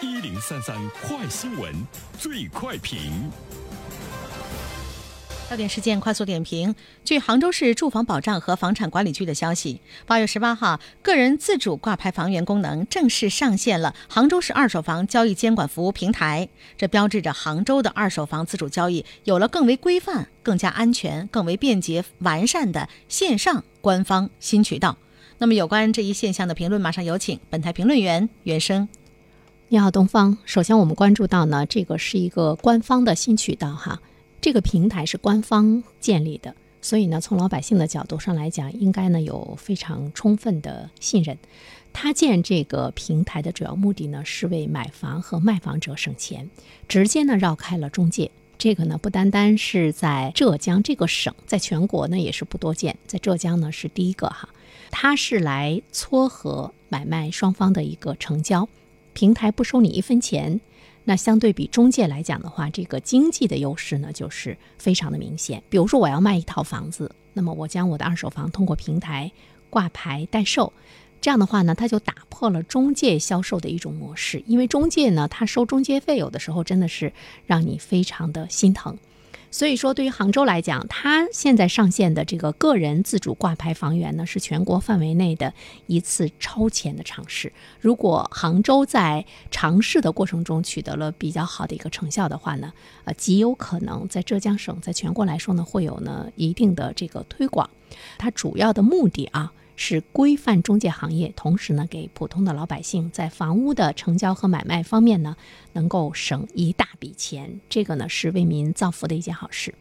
一零三三快新闻，最快评。焦点事件快速点评。据杭州市住房保障和房产管理局的消息，八月十八号，个人自主挂牌房源功能正式上线了杭州市二手房交易监管服务平台。这标志着杭州的二手房自主交易有了更为规范、更加安全、更为便捷完善的线上官方新渠道。那么，有关这一现象的评论，马上有请本台评论员袁生。你好，东方。首先，我们关注到呢，这个是一个官方的新渠道哈。这个平台是官方建立的，所以呢，从老百姓的角度上来讲，应该呢有非常充分的信任。他建这个平台的主要目的呢，是为买房和卖房者省钱，直接呢绕开了中介。这个呢，不单单是在浙江这个省，在全国呢也是不多见，在浙江呢是第一个哈。它是来撮合买卖双方的一个成交，平台不收你一分钱。那相对比中介来讲的话，这个经济的优势呢，就是非常的明显。比如说，我要卖一套房子，那么我将我的二手房通过平台挂牌代售，这样的话呢，它就打破了中介销售的一种模式。因为中介呢，他收中介费，有的时候真的是让你非常的心疼。所以说，对于杭州来讲，它现在上线的这个个人自主挂牌房源呢，是全国范围内的一次超前的尝试。如果杭州在尝试的过程中取得了比较好的一个成效的话呢，呃，极有可能在浙江省，在全国来说呢，会有呢一定的这个推广。它主要的目的啊。是规范中介行业，同时呢，给普通的老百姓在房屋的成交和买卖方面呢，能够省一大笔钱。这个呢，是为民造福的一件好事。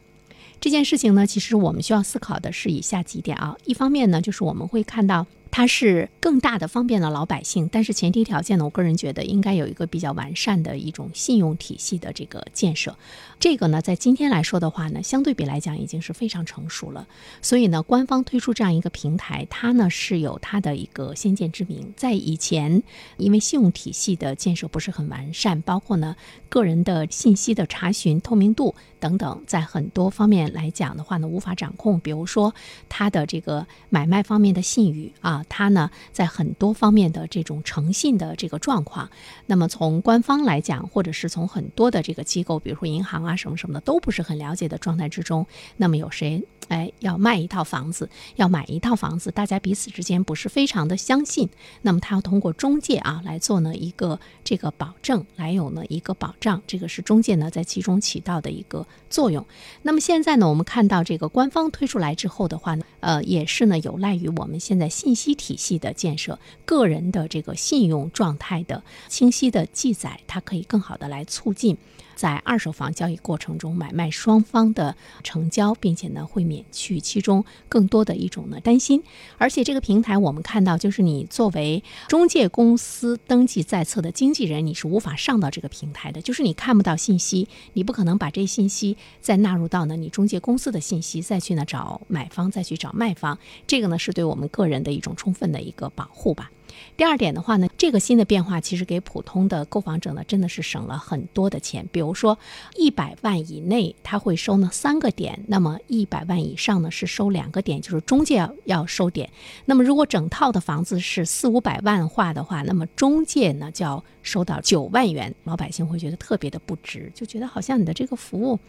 这件事情呢，其实我们需要思考的是以下几点啊。一方面呢，就是我们会看到。它是更大的方便了老百姓，但是前提条件呢，我个人觉得应该有一个比较完善的一种信用体系的这个建设。这个呢，在今天来说的话呢，相对比来讲已经是非常成熟了。所以呢，官方推出这样一个平台，它呢是有它的一个先见之明。在以前，因为信用体系的建设不是很完善，包括呢个人的信息的查询透明度等等，在很多方面来讲的话呢，无法掌控。比如说它的这个买卖方面的信誉啊。他呢，在很多方面的这种诚信的这个状况，那么从官方来讲，或者是从很多的这个机构，比如说银行啊什么什么的，都不是很了解的状态之中，那么有谁哎要卖一套房子，要买一套房子，大家彼此之间不是非常的相信，那么他要通过中介啊来做呢一个这个保证，来有呢一个保障，这个是中介呢在其中起到的一个作用。那么现在呢，我们看到这个官方推出来之后的话呢，呃，也是呢有赖于我们现在信息。体系的建设，个人的这个信用状态的清晰的记载，它可以更好的来促进。在二手房交易过程中，买卖双方的成交，并且呢会免去其中更多的一种呢担心。而且这个平台我们看到，就是你作为中介公司登记在册的经纪人，你是无法上到这个平台的，就是你看不到信息，你不可能把这信息再纳入到呢你中介公司的信息，再去呢找买方，再去找卖方。这个呢是对我们个人的一种充分的一个保护吧。第二点的话呢，这个新的变化其实给普通的购房者呢，真的是省了很多的钱。比如说，一百万以内他会收呢三个点，那么一百万以上呢是收两个点，就是中介要收点。那么如果整套的房子是四五百万化的话，那么中介呢就要收到九万元。老百姓会觉得特别的不值，就觉得好像你的这个服务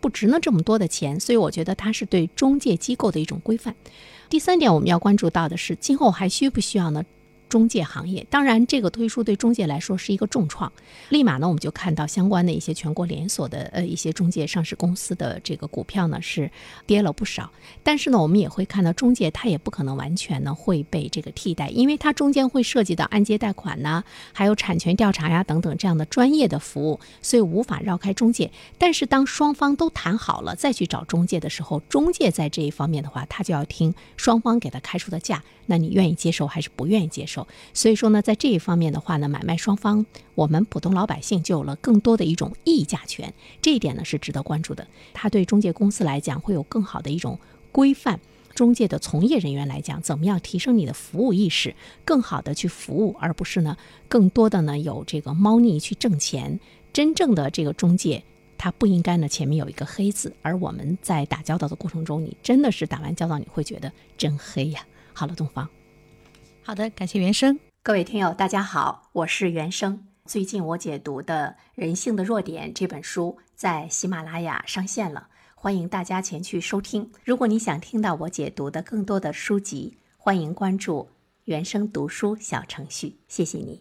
不值呢这么多的钱。所以我觉得它是对中介机构的一种规范。第三点我们要关注到的是，今后还需不需要呢？中介行业，当然这个推出对中介来说是一个重创。立马呢，我们就看到相关的一些全国连锁的呃一些中介上市公司的这个股票呢是跌了不少。但是呢，我们也会看到中介它也不可能完全呢会被这个替代，因为它中间会涉及到按揭贷款呐，还有产权调查呀等等这样的专业的服务，所以无法绕开中介。但是当双方都谈好了再去找中介的时候，中介在这一方面的话，他就要听双方给他开出的价，那你愿意接受还是不愿意接受？所以说呢，在这一方面的话呢，买卖双方，我们普通老百姓就有了更多的一种议价权，这一点呢是值得关注的。它对中介公司来讲会有更好的一种规范，中介的从业人员来讲，怎么样提升你的服务意识，更好的去服务，而不是呢更多的呢有这个猫腻去挣钱。真正的这个中介，他不应该呢前面有一个黑字，而我们在打交道的过程中，你真的是打完交道你会觉得真黑呀。好了，东方。好的，感谢原生。各位听友，大家好，我是原生。最近我解读的《人性的弱点》这本书在喜马拉雅上线了，欢迎大家前去收听。如果你想听到我解读的更多的书籍，欢迎关注原声读书小程序。谢谢你。